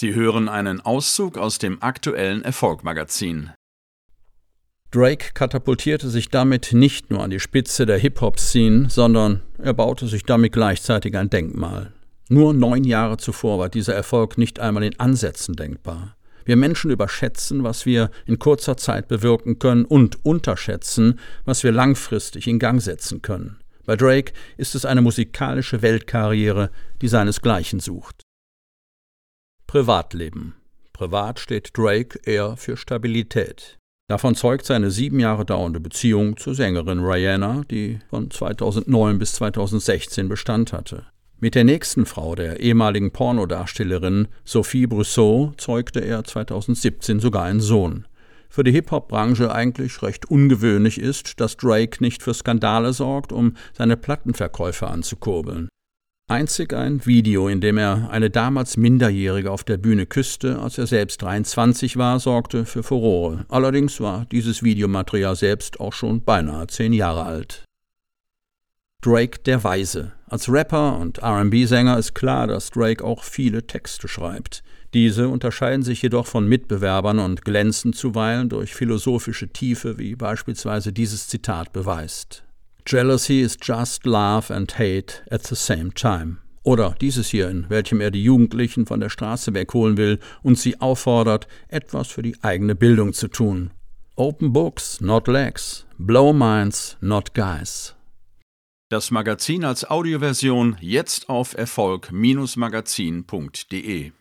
Sie hören einen Auszug aus dem aktuellen Erfolgmagazin. Drake katapultierte sich damit nicht nur an die Spitze der Hip-Hop-Szene, sondern er baute sich damit gleichzeitig ein Denkmal. Nur neun Jahre zuvor war dieser Erfolg nicht einmal in Ansätzen denkbar. Wir Menschen überschätzen, was wir in kurzer Zeit bewirken können und unterschätzen, was wir langfristig in Gang setzen können. Bei Drake ist es eine musikalische Weltkarriere, die seinesgleichen sucht. Privatleben. Privat steht Drake eher für Stabilität. Davon zeugt seine sieben Jahre dauernde Beziehung zur Sängerin Rihanna, die von 2009 bis 2016 Bestand hatte. Mit der nächsten Frau, der ehemaligen Pornodarstellerin Sophie Brousseau, zeugte er 2017 sogar einen Sohn. Für die Hip-Hop-Branche eigentlich recht ungewöhnlich ist, dass Drake nicht für Skandale sorgt, um seine Plattenverkäufe anzukurbeln. Einzig ein Video, in dem er eine damals Minderjährige auf der Bühne küsste, als er selbst 23 war, sorgte für Furore. Allerdings war dieses Videomaterial selbst auch schon beinahe zehn Jahre alt. Drake der Weise. Als Rapper und RB-Sänger ist klar, dass Drake auch viele Texte schreibt. Diese unterscheiden sich jedoch von Mitbewerbern und glänzen zuweilen durch philosophische Tiefe, wie beispielsweise dieses Zitat beweist. Jealousy is just love and hate at the same time. Oder dieses hier, in welchem er die Jugendlichen von der Straße wegholen will und sie auffordert, etwas für die eigene Bildung zu tun. Open books, not legs. Blow minds, not guys. Das Magazin als Audioversion jetzt auf Erfolg-magazin.de